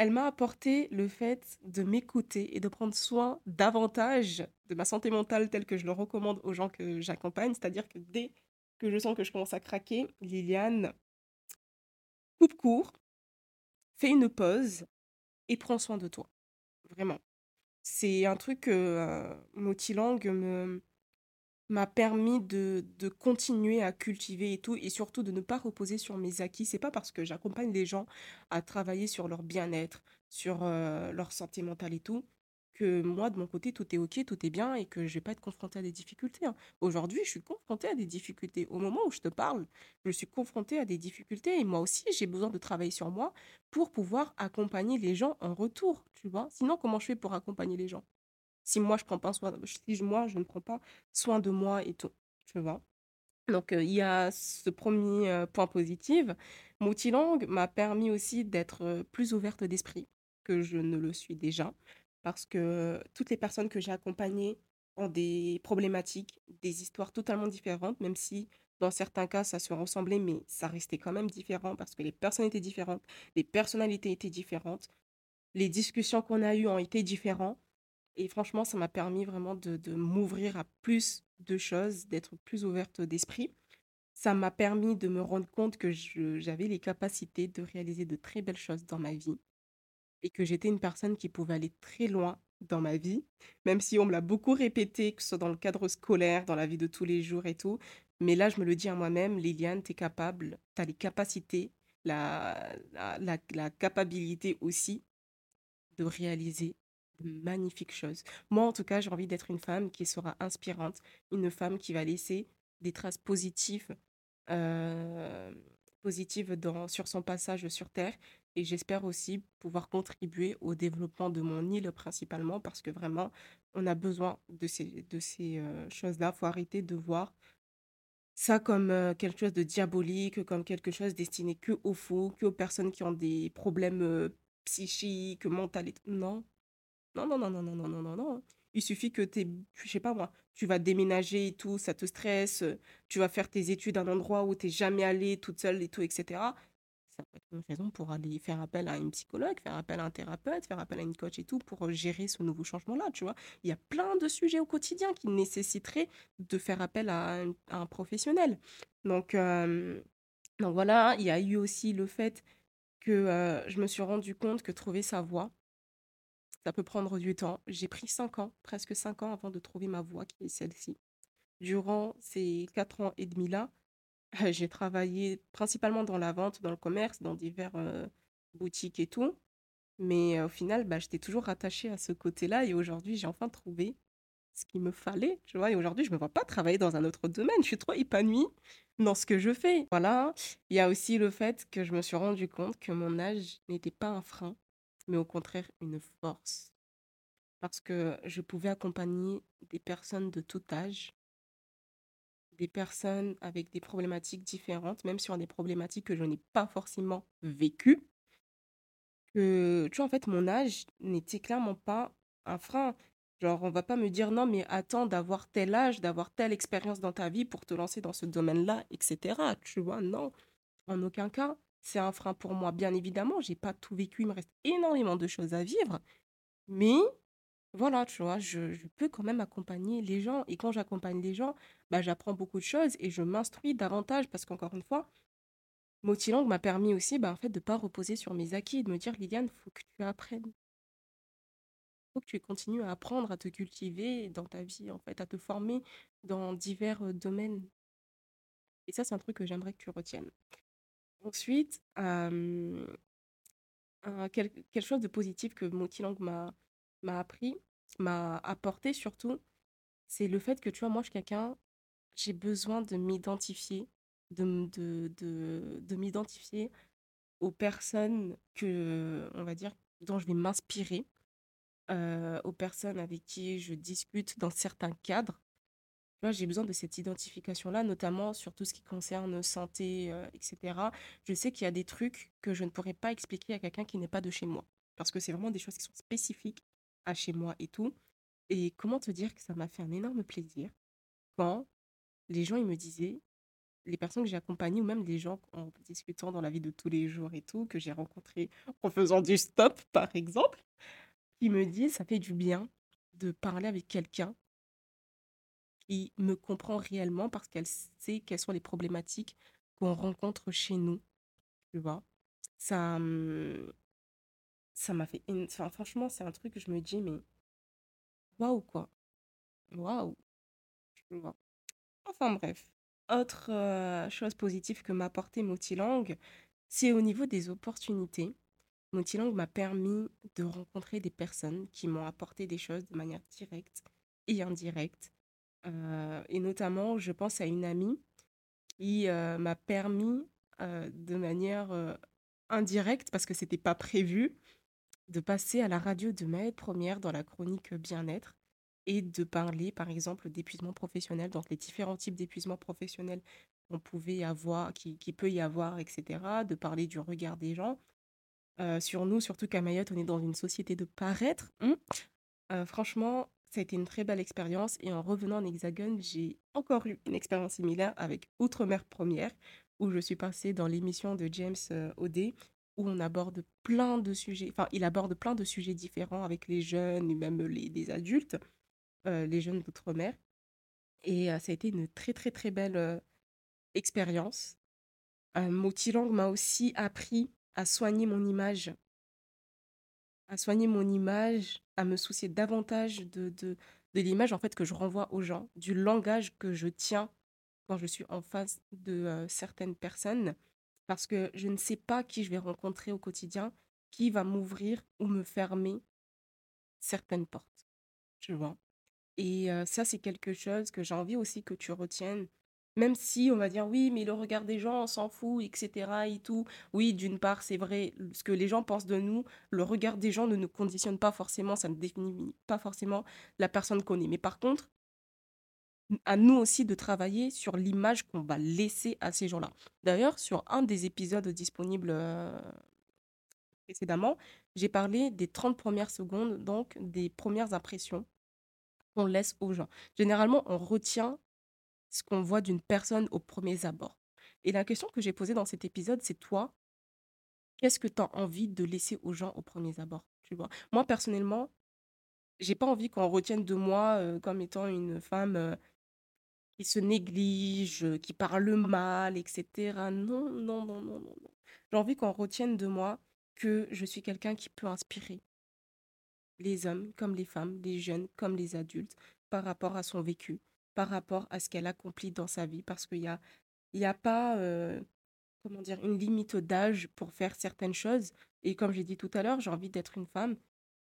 Elle m'a apporté le fait de m'écouter et de prendre soin davantage de ma santé mentale telle que je le recommande aux gens que j'accompagne. C'est-à-dire que dès que je sens que je commence à craquer, Liliane, coupe court, fais une pause et prends soin de toi. Vraiment. C'est un truc que euh, me, m'a permis de, continuer à cultiver et tout, et surtout de ne pas reposer sur mes acquis. C'est pas parce que j'accompagne les gens à travailler sur leur bien-être, sur euh, leur santé mentale et tout, que moi, de mon côté, tout est OK, tout est bien et que je vais pas être confrontée à des difficultés. hein. Aujourd'hui, je suis confrontée à des difficultés. Au moment où je te parle, je suis confrontée à des difficultés et moi aussi, j'ai besoin de travailler sur moi pour pouvoir accompagner les gens en retour, tu vois. Sinon, comment je fais pour accompagner les gens? Si moi je prends pas soin, si moi je ne prends pas soin de moi et tout, tu vois? Donc il y a ce premier point positif. Moutilang m'a permis aussi d'être plus ouverte d'esprit que je ne le suis déjà, parce que toutes les personnes que j'ai accompagnées ont des problématiques, des histoires totalement différentes, même si dans certains cas ça se ressemblait, mais ça restait quand même différent parce que les personnes étaient différentes, les personnalités étaient différentes, les discussions qu'on a eues ont été différentes. Et franchement, ça m'a permis vraiment de, de m'ouvrir à plus de choses, d'être plus ouverte d'esprit. Ça m'a permis de me rendre compte que j'avais les capacités de réaliser de très belles choses dans ma vie et que j'étais une personne qui pouvait aller très loin dans ma vie, même si on me l'a beaucoup répété, que ce soit dans le cadre scolaire, dans la vie de tous les jours et tout. Mais là, je me le dis à moi-même, Liliane, tu es capable, tu as les capacités, la, la, la, la capacité aussi de réaliser magnifiques choses. Moi, en tout cas, j'ai envie d'être une femme qui sera inspirante, une femme qui va laisser des traces positives, euh, positives dans, sur son passage sur Terre. Et j'espère aussi pouvoir contribuer au développement de mon île principalement parce que vraiment, on a besoin de ces, de ces euh, choses-là. Il faut arrêter de voir ça comme euh, quelque chose de diabolique, comme quelque chose destiné que aux fous, que aux personnes qui ont des problèmes psychiques, mentaux. Non, non, non, non, non, non, non, non, non, non. Il suffit que tu je sais pas moi, tu vas déménager et tout, ça te stresse, tu vas faire tes études à un endroit où tu n'es jamais allé toute seule et tout, etc. Ça peut être une raison pour aller faire appel à une psychologue, faire appel à un thérapeute, faire appel à une coach et tout pour gérer ce nouveau changement-là, tu vois. Il y a plein de sujets au quotidien qui nécessiteraient de faire appel à un, professionnel. Donc, donc voilà, il y a eu aussi le fait que je me suis rendu compte que trouver sa voie, Ça peut prendre du temps. J'ai pris 5 ans, presque 5 ans avant de trouver ma voie qui est celle-ci. Durant ces 4 ans et demi-là, (laughs) j'ai travaillé principalement dans la vente, dans le commerce, dans divers euh, boutiques et tout. Mais euh, au final, bah, j'étais toujours rattachée à ce côté-là et aujourd'hui, j'ai enfin trouvé ce qu'il me fallait, tu vois. Et aujourd'hui, je me vois pas travailler dans un autre domaine. Je suis trop épanouie dans ce que je fais. Voilà. Il y a aussi le fait que je me suis rendu compte que mon âge n'était pas un frein, mais au contraire une force. Parce que je pouvais accompagner des personnes de tout âge, des personnes avec des problématiques différentes, même sur des problématiques que je n'ai pas forcément vécues. Que, tu vois, en fait, mon âge n'était clairement pas un frein. Genre, on va pas me dire non, mais attends d'avoir tel âge, d'avoir telle expérience dans ta vie pour te lancer dans ce domaine-là, etc. Tu vois, non, en aucun cas. C'est un frein pour moi. Bien évidemment, j'ai pas tout vécu, il me reste énormément de choses à vivre. Mais voilà, tu vois, je, peux quand même accompagner les gens. Et quand j'accompagne les gens, bah, j'apprends beaucoup de choses et je m'instruis davantage parce qu'encore une fois, Motilang m'a permis aussi bah, fait, de ne pas reposer sur mes acquis, de me dire, Liliane, il faut que tu apprennes faut que tu continues à apprendre à te cultiver dans ta vie, en fait, à te former dans divers euh, domaines. Et ça, c'est un truc que j'aimerais que tu retiennes. Ensuite, quelque chose de positif que Motilang m'a m'a appris, m'a apporté surtout, c'est le fait que, tu vois, moi, je suis quelqu'un, j'ai besoin de m'identifier, de, de, de, de m'identifier aux personnes que, on va dire, dont je vais m'inspirer aux personnes avec qui je discute dans certains cadres. Tu j'ai besoin de cette identification-là, notamment sur tout ce qui concerne santé, euh, etc. Je sais qu'il y a des trucs que je ne pourrais pas expliquer à quelqu'un qui n'est pas de chez moi, parce que c'est vraiment des choses qui sont spécifiques à chez moi et tout. Et comment te dire que ça m'a fait un énorme plaisir quand les gens ils me disaient, les personnes que j'ai accompagnées ou même les gens en discutant dans la vie de tous les jours et tout, que j'ai rencontrés en faisant du stop par exemple, qui me dit ça fait du bien de parler avec quelqu'un me comprend réellement parce qu'elle sait quelles sont les problématiques qu'on rencontre chez nous. Tu vois Ça ça m'a fait enfin, franchement, c'est un truc que je me dis mais waouh quoi. Waouh. Enfin bref, autre euh, chose positive que m'a apporté Motilang, c'est au niveau des opportunités. Motilang m'a permis de rencontrer des personnes qui m'ont apporté des choses de manière directe et indirecte. Euh, et notamment, je pense à une amie qui euh, m'a permis euh, de manière indirecte, parce que ce n'était pas prévu, de passer à la radio de ma première dans la chronique bien-être et de parler, par exemple, d'épuisement professionnel, donc les différents types d'épuisement professionnel qu'on pouvait avoir, qui, peut y avoir, etc., de parler du regard des gens, sur nous, surtout qu'à Mayotte, on est dans une société de paraître. Hein. Franchement, ça a été une très belle expérience. Et en revenant en Hexagone, j'ai encore eu une expérience similaire avec Outre-mer Première, où je suis passée dans l'émission de James euh, Odé, où on aborde plein de sujets, enfin, il aborde plein de sujets différents avec les jeunes et même les, adultes, les jeunes d'Outre-mer. Et ça a été une très, très, très belle expérience. Motilang m'a aussi appris à soigner mon image, à soigner mon image, à me soucier davantage de, de, de l'image en fait que je renvoie aux gens, du langage que je tiens quand je suis en face de euh, certaines personnes, parce que je ne sais pas qui je vais rencontrer au quotidien, qui va m'ouvrir ou me fermer certaines portes, tu vois. Et euh, ça, c'est quelque chose que j'ai envie aussi que tu retiennes même si on va dire oui, mais le regard des gens, on s'en fout, etc. et tout. Oui, d'une part, c'est vrai, ce que les gens pensent de nous, le regard des gens ne nous conditionne pas forcément, ça ne définit pas forcément la personne qu'on est. Mais par contre, à nous aussi de travailler sur l'image qu'on va laisser à ces gens-là. D'ailleurs, sur un des épisodes disponibles euh, précédemment, j'ai parlé des 30 premières secondes, donc des premières impressions qu'on laisse aux gens. Généralement, on retient ce qu'on voit d'une personne au premier abord. Et la question que j'ai posée dans cet épisode, c'est toi, qu'est-ce que tu as envie de laisser aux gens au premier abord tu vois? Moi, personnellement, j'ai pas envie qu'on retienne de moi euh, comme étant une femme euh, qui se néglige, qui parle mal, etc. Non, non, non, non, non. J'ai envie qu'on retienne de moi que je suis quelqu'un qui peut inspirer. les hommes comme les femmes, les jeunes comme les adultes, par rapport à son vécu, par rapport à ce qu'elle accomplit dans sa vie, parce qu'il y a, y a pas, euh, comment dire, une limite d'âge pour faire certaines choses. Et comme j'ai dit tout à l'heure, j'ai envie d'être une femme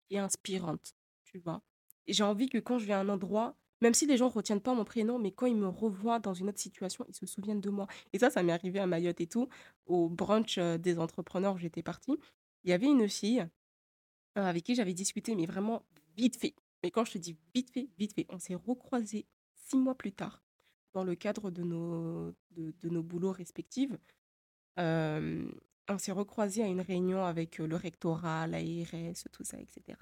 qui est inspirante, tu vois? J'ai envie que quand je vais à un endroit, même si les gens ne retiennent pas mon prénom, mais quand ils me revoient dans une autre situation, ils se souviennent de moi. Et ça, ça m'est arrivé à Mayotte et tout, au brunch euh, des entrepreneurs où j'étais partie. Il y avait une fille euh, avec qui j'avais discuté, mais vraiment vite fait. Mais quand je te dis vite fait, vite fait, on s'est recroisés six mois plus tard dans le cadre de nos, de, nos boulots respectifs. On s'est recroisés à une réunion avec euh, le rectorat, l'ARS, tout ça, etc.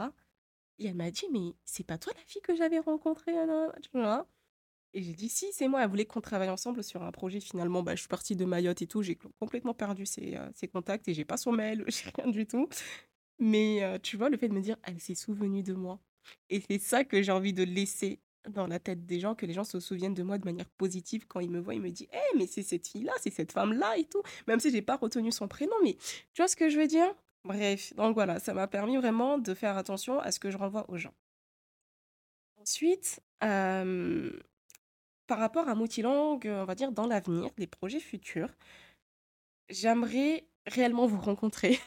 Et elle m'a dit, mais c'est pas toi la fille que j'avais rencontrée, Et j'ai dit, si, c'est moi. Elle voulait qu'on travaille ensemble sur un projet. Finalement, bah, je suis partie de Mayotte et tout. J'ai complètement perdu ses, euh, ses contacts et j'ai pas son mail, (laughs) j'ai rien du tout. Mais euh, tu vois, le fait de me dire, elle s'est souvenue de moi. Et c'est ça que j'ai envie de laisser dans la tête des gens, que les gens se souviennent de moi de manière positive quand ils me voient. Ils me disent, hé, mais c'est cette fille-là, c'est cette femme-là et tout. Même si j'ai pas retenu son prénom, mais tu vois ce que je veux dire? Bref, donc voilà, ça m'a permis vraiment de faire attention à ce que je renvoie aux gens. Ensuite, par rapport à Moutilang, on va dire dans l'avenir, les projets futurs, j'aimerais réellement vous rencontrer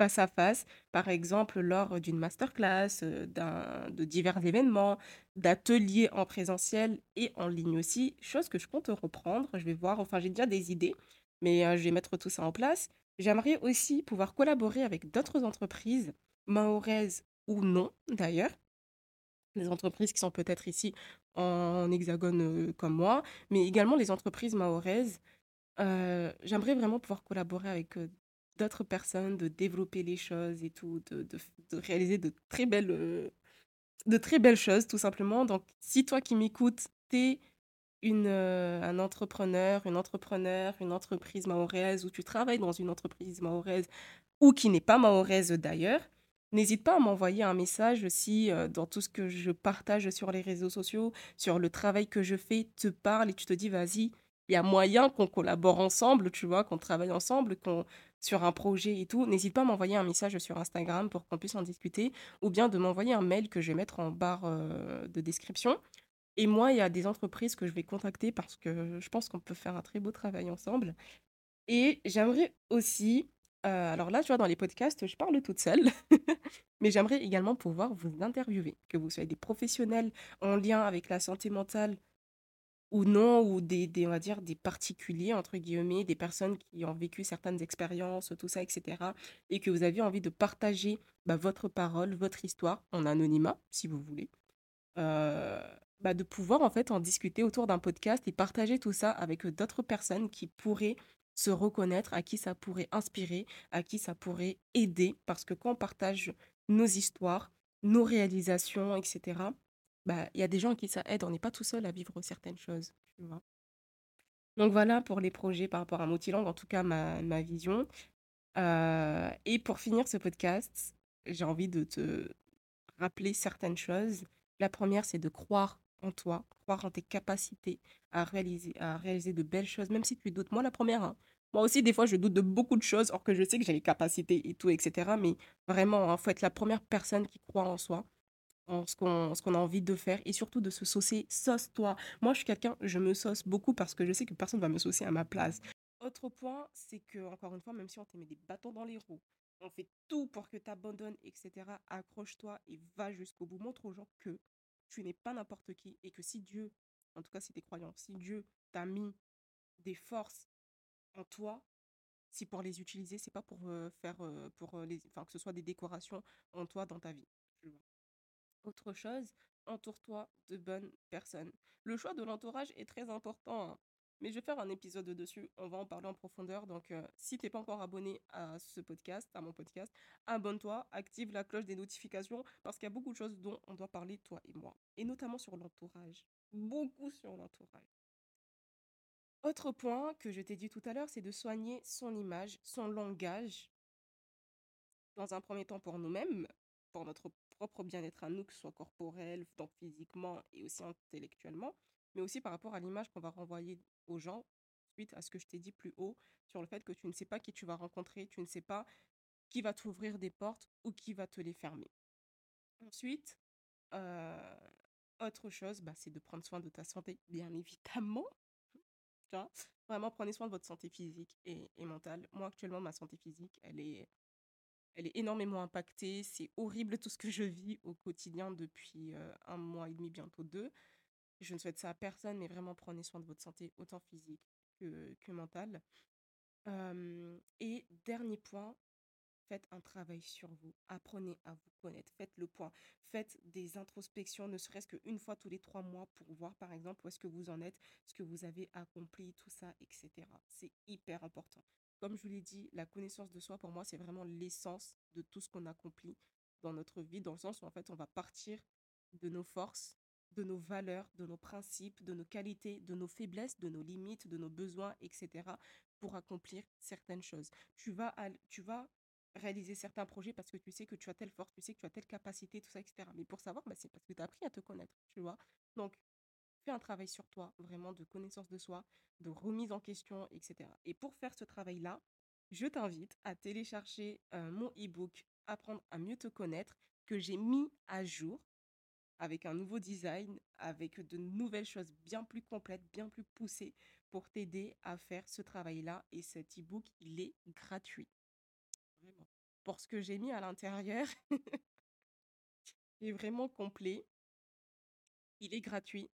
face à face, par exemple lors d'une masterclass, de divers événements, d'ateliers en présentiel et en ligne aussi, chose que je compte reprendre. Je vais voir, enfin j'ai déjà des idées, mais je vais mettre tout ça en place. J'aimerais aussi pouvoir collaborer avec d'autres entreprises, mahoraises ou non d'ailleurs, les entreprises qui sont peut-être ici en hexagone comme moi, mais également les entreprises mahoraises. J'aimerais vraiment pouvoir collaborer avec d'autres personnes, de développer les choses et tout, de, de, réaliser de très belles, de très belles choses, tout simplement. Donc, si toi qui m'écoutes, t'es une, euh, un entrepreneur, une entrepreneur, une entreprise mahoraise, ou tu travailles dans une entreprise mahoraise, ou qui n'est pas mahoraise d'ailleurs, n'hésite pas à m'envoyer un message si euh, dans tout ce que je partage sur les réseaux sociaux, sur le travail que je fais, te parle et tu te dis, vas-y, il y a moyen qu'on collabore ensemble, tu vois, qu'on travaille ensemble, qu'on sur un projet et tout, n'hésite pas à m'envoyer un message sur Instagram pour qu'on puisse en discuter, ou bien de m'envoyer un mail que je vais mettre en barre euh, de description. Et moi, il y a des entreprises que je vais contacter parce que je pense qu'on peut faire un très beau travail ensemble. Et j'aimerais aussi, euh, alors là, tu vois, dans les podcasts, je parle toute seule, (laughs) mais j'aimerais également pouvoir vous interviewer, que vous soyez des professionnels en lien avec la santé mentale ou non, ou des, on va dire, des particuliers, entre guillemets, des personnes qui ont vécu certaines expériences, tout ça, etc. Et que vous avez envie de partager bah, votre parole, votre histoire, en anonymat, si vous voulez. Euh, bah, de pouvoir, en fait, en discuter autour d'un podcast et partager tout ça avec d'autres personnes qui pourraient se reconnaître, à qui ça pourrait inspirer, à qui ça pourrait aider. Parce que quand on partage nos histoires, nos réalisations, etc., bah, il y a des gens qui ça aide, on n'est pas tout seul à vivre certaines choses. Donc voilà pour les projets par rapport à Motilang, en tout cas ma, ma vision. Euh, et pour finir ce podcast, j'ai envie de te rappeler certaines choses. La première, c'est de croire en toi, croire en tes capacités à réaliser, à réaliser de belles choses, même si tu doutes. Moi, la première, hein. moi aussi, des fois, je doute de beaucoup de choses, or que je sais que j'ai les capacités et tout, etc. Mais vraiment, il hein, faut être la première personne qui croit en soi ce qu'on a envie de faire et surtout de se saucer sauce-toi. Moi, je suis quelqu'un, je me sauce beaucoup parce que je sais que personne va me saucer à ma place. Autre point, c'est que, encore une fois, même si on te met des bâtons dans les roues, on fait tout pour que tu abandonnes, etc., accroche-toi et va jusqu'au bout. Montre aux gens que tu n'es pas n'importe qui et que si Dieu, en tout cas si tu es croyant, si Dieu t'a mis des forces en toi, si pour les utiliser, c'est pas pour euh, faire, euh, pour euh, les, enfin, que ce soit des décorations en toi dans ta vie. Autre chose, entoure-toi de bonnes personnes. Le choix de l'entourage est très important, hein. mais je vais faire un épisode dessus, on va en parler en profondeur. Donc, euh, si tu n'es pas encore abonné à ce podcast, à mon podcast, abonne-toi, active la cloche des notifications, parce qu'il y a beaucoup de choses dont on doit parler, toi et moi, et notamment sur l'entourage. Beaucoup sur l'entourage. Autre point que je t'ai dit tout à l'heure, c'est de soigner son image, son langage, dans un premier temps pour nous-mêmes, pour notre propre bien-être à nous, que ce soit corporel, donc physiquement et aussi intellectuellement, mais aussi par rapport à l'image qu'on va renvoyer aux gens suite à ce que je t'ai dit plus haut sur le fait que tu ne sais pas qui tu vas rencontrer, tu ne sais pas qui va t'ouvrir des portes ou qui va te les fermer. Ensuite, euh, autre chose, bah, c'est de prendre soin de ta santé, bien évidemment. Vraiment, prenez soin de votre santé physique et, et mentale. Moi, actuellement, ma santé physique, elle est, elle est énormément impactée. C'est horrible tout ce que je vis au quotidien depuis un mois et demi, bientôt deux. Je ne souhaite ça à personne, mais vraiment prenez soin de votre santé, autant physique que, que mentale. Et dernier point, Faites un travail sur vous, apprenez à vous connaître, faites le point, faites des introspections, ne serait-ce qu'une fois tous les trois mois pour voir par exemple où est-ce que vous en êtes, ce que vous avez accompli, tout ça, etc. C'est hyper important. Comme je vous l'ai dit, la connaissance de soi, pour moi, c'est vraiment l'essence de tout ce qu'on accomplit dans notre vie, dans le sens où en fait, on va partir de nos forces, de nos valeurs, de nos principes, de nos qualités, de nos faiblesses, de nos limites, de nos besoins, etc. pour accomplir certaines choses. Tu vas, réaliser certains projets parce que tu sais que tu as telle force, tu sais que tu as telle capacité, tout ça, etc. Mais pour savoir, bah, c'est parce que tu as appris à te connaître, tu vois. Donc, fais un travail sur toi, vraiment de connaissance de soi, de remise en question, etc. Et pour faire ce travail-là, je t'invite à télécharger mon e-book Apprendre à mieux te connaître que j'ai mis à jour avec un nouveau design, avec de nouvelles choses bien plus complètes, bien plus poussées pour t'aider à faire ce travail-là. Et cet e-book, il est gratuit. Vraiment. Pour ce que j'ai mis à l'intérieur, (laughs) il est vraiment complet. Il est gratuit,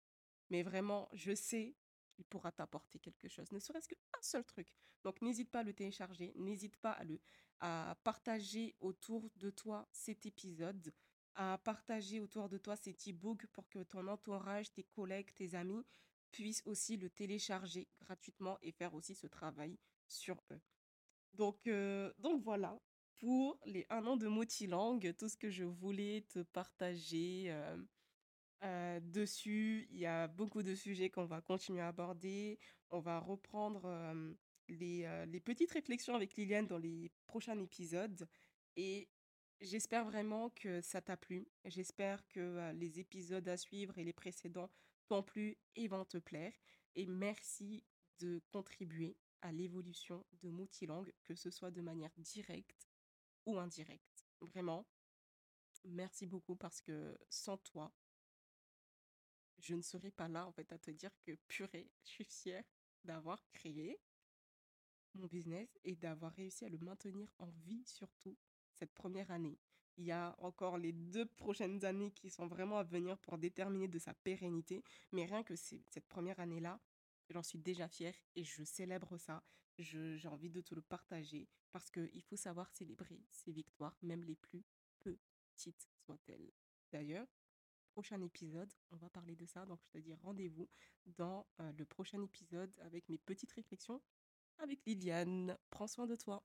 mais vraiment, je sais qu'il pourra t'apporter quelque chose, ne serait-ce qu'un seul truc. Donc, n'hésite pas à le télécharger, n'hésite pas à, le, partager autour de toi cet épisode, à partager autour de toi cet e-book pour que ton entourage, tes collègues, tes amis puissent aussi le télécharger gratuitement et faire aussi ce travail sur eux. Donc, euh, donc voilà, pour les un an de Motilang, tout ce que je voulais te partager euh, euh, dessus. Il y a beaucoup de sujets qu'on va continuer à aborder. On va reprendre les, les petites réflexions avec Liliane dans les prochains épisodes. Et j'espère vraiment que ça t'a plu. J'espère que les épisodes à suivre et les précédents t'ont plu et vont te plaire. Et merci de contribuer à l'évolution de Moutilang, que ce soit de manière directe ou indirecte. Vraiment, merci beaucoup parce que sans toi, je ne serais pas là en fait à te dire que purée, je suis fière d'avoir créé mon business et d'avoir réussi à le maintenir en vie surtout cette première année. Il y a encore les deux prochaines années qui sont vraiment à venir pour déterminer de sa pérennité, mais rien que cette première année-là, J'en suis déjà fière et je célèbre ça. j'ai envie de te le partager parce qu'il faut savoir célébrer ses victoires, même les plus petites soient-elles. D'ailleurs, prochain épisode, on va parler de ça. Donc, je te dis rendez-vous dans euh, le prochain épisode avec mes petites réflexions avec Liliane. Prends soin de toi.